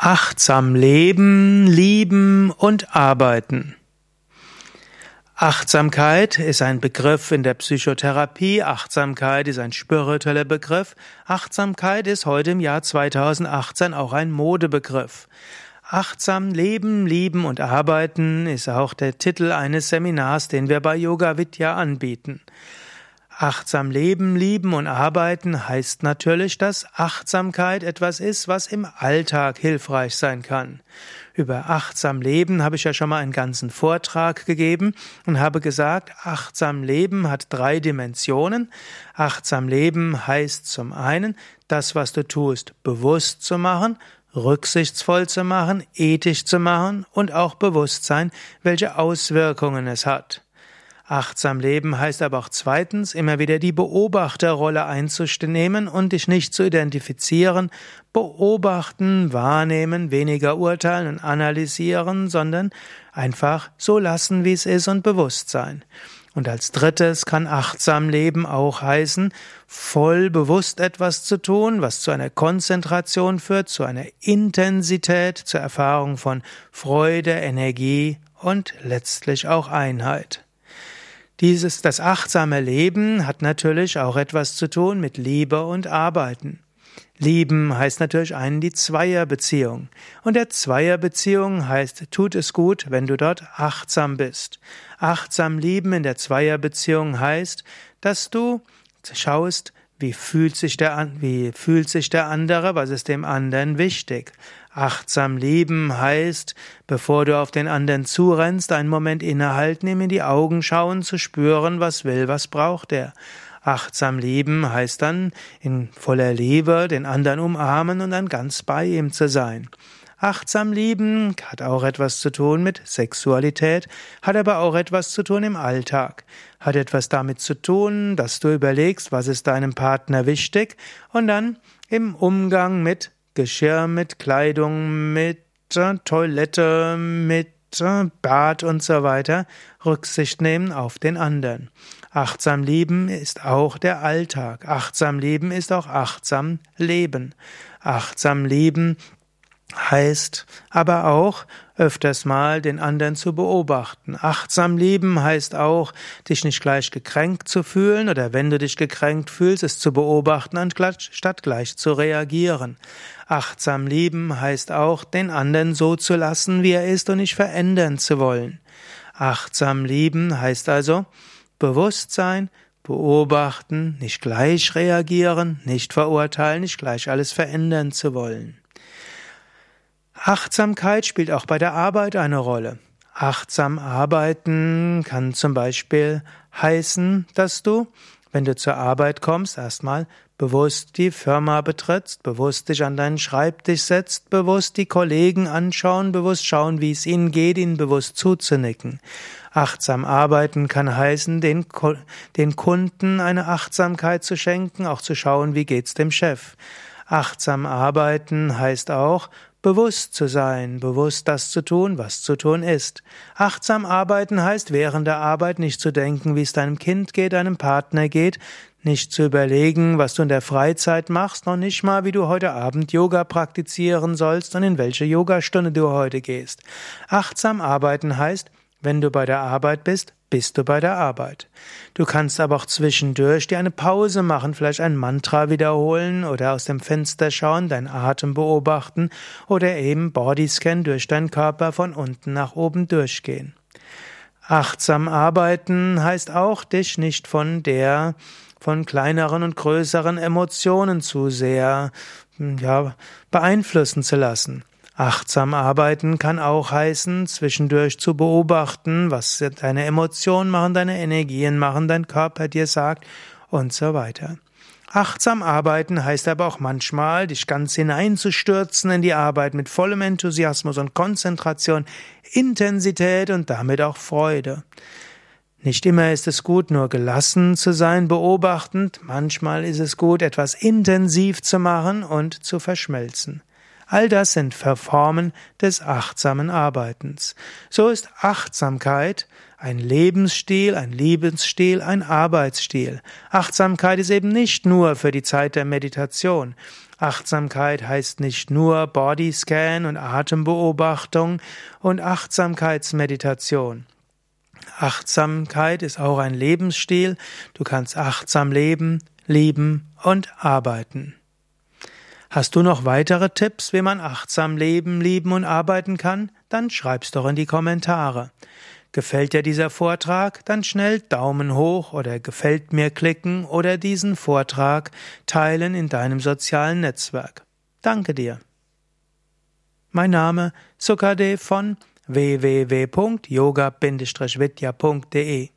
Achtsam leben, lieben und arbeiten. Achtsamkeit ist ein Begriff in der Psychotherapie. Achtsamkeit ist ein spiritueller Begriff. Achtsamkeit ist heute im Jahr 2018 auch ein Modebegriff. Achtsam leben, lieben und arbeiten ist auch der Titel eines Seminars, den wir bei Yoga Vidya anbieten. Achtsam leben, lieben und arbeiten heißt natürlich, dass Achtsamkeit etwas ist, was im Alltag hilfreich sein kann. Über achtsam leben habe ich ja schon mal einen ganzen Vortrag gegeben und habe gesagt, achtsam leben hat drei Dimensionen. Achtsam leben heißt zum einen, das, was du tust, bewusst zu machen, rücksichtsvoll zu machen, ethisch zu machen und auch bewusst sein, welche Auswirkungen es hat. Achtsam leben heißt aber auch zweitens, immer wieder die Beobachterrolle einzunehmen und dich nicht zu identifizieren, beobachten, wahrnehmen, weniger urteilen und analysieren, sondern einfach so lassen, wie es ist und bewusst sein. Und als drittes kann achtsam leben auch heißen, voll bewusst etwas zu tun, was zu einer Konzentration führt, zu einer Intensität, zur Erfahrung von Freude, Energie und letztlich auch Einheit. Dieses, das achtsame Leben hat natürlich auch etwas zu tun mit Liebe und Arbeiten. Lieben heißt natürlich einen die Zweierbeziehung. Und der Zweierbeziehung heißt, tut es gut, wenn du dort achtsam bist. Achtsam lieben in der Zweierbeziehung heißt, dass du schaust, wie fühlt sich der, wie fühlt sich der andere? Was ist dem anderen wichtig? Achtsam lieben heißt, bevor du auf den anderen zurennst, einen Moment innehalten, ihm in die Augen schauen, zu spüren, was will, was braucht er. Achtsam lieben heißt dann, in voller Liebe den anderen umarmen und dann ganz bei ihm zu sein. Achtsam lieben hat auch etwas zu tun mit Sexualität, hat aber auch etwas zu tun im Alltag, hat etwas damit zu tun, dass du überlegst, was ist deinem Partner wichtig und dann im Umgang mit Geschirr, mit Kleidung, mit äh, Toilette, mit äh, Bad und so weiter Rücksicht nehmen auf den anderen. Achtsam lieben ist auch der Alltag. Achtsam lieben ist auch achtsam leben. Achtsam lieben heißt aber auch öfters mal den anderen zu beobachten. Achtsam lieben heißt auch, dich nicht gleich gekränkt zu fühlen oder wenn du dich gekränkt fühlst, es zu beobachten, anstatt gleich zu reagieren. Achtsam lieben heißt auch, den anderen so zu lassen, wie er ist und nicht verändern zu wollen. Achtsam lieben heißt also Bewusstsein, beobachten, nicht gleich reagieren, nicht verurteilen, nicht gleich alles verändern zu wollen. Achtsamkeit spielt auch bei der Arbeit eine Rolle. Achtsam arbeiten kann zum Beispiel heißen, dass du, wenn du zur Arbeit kommst, erstmal bewusst die Firma betrittst, bewusst dich an deinen Schreibtisch setzt, bewusst die Kollegen anschauen, bewusst schauen, wie es ihnen geht, ihnen bewusst zuzunicken. Achtsam arbeiten kann heißen, den, den Kunden eine Achtsamkeit zu schenken, auch zu schauen, wie geht's dem Chef. Achtsam arbeiten heißt auch, bewusst zu sein, bewusst das zu tun, was zu tun ist. Achtsam arbeiten heißt, während der Arbeit nicht zu denken, wie es deinem Kind geht, deinem Partner geht, nicht zu überlegen, was du in der Freizeit machst, noch nicht mal, wie du heute Abend Yoga praktizieren sollst und in welche Yogastunde du heute gehst. Achtsam arbeiten heißt, wenn du bei der Arbeit bist, bist du bei der Arbeit. Du kannst aber auch zwischendurch dir eine Pause machen, vielleicht ein Mantra wiederholen oder aus dem Fenster schauen, deinen Atem beobachten oder eben Bodyscan durch deinen Körper von unten nach oben durchgehen. Achtsam arbeiten heißt auch, dich nicht von der von kleineren und größeren Emotionen zu sehr ja, beeinflussen zu lassen. Achtsam arbeiten kann auch heißen, zwischendurch zu beobachten, was deine Emotionen machen, deine Energien machen, dein Körper dir sagt und so weiter. Achtsam arbeiten heißt aber auch manchmal, dich ganz hineinzustürzen in die Arbeit mit vollem Enthusiasmus und Konzentration, Intensität und damit auch Freude. Nicht immer ist es gut, nur gelassen zu sein, beobachtend, manchmal ist es gut, etwas intensiv zu machen und zu verschmelzen. All das sind Verformen des achtsamen Arbeitens. So ist Achtsamkeit ein Lebensstil, ein Lebensstil, ein Arbeitsstil. Achtsamkeit ist eben nicht nur für die Zeit der Meditation. Achtsamkeit heißt nicht nur Bodyscan und Atembeobachtung und Achtsamkeitsmeditation. Achtsamkeit ist auch ein Lebensstil. Du kannst achtsam leben, lieben und arbeiten. Hast du noch weitere Tipps, wie man achtsam leben, lieben und arbeiten kann? Dann schreib's doch in die Kommentare. Gefällt dir dieser Vortrag? Dann schnell Daumen hoch oder gefällt mir klicken oder diesen Vortrag teilen in deinem sozialen Netzwerk. Danke dir. Mein Name Sukade von www.yoga-vidya.de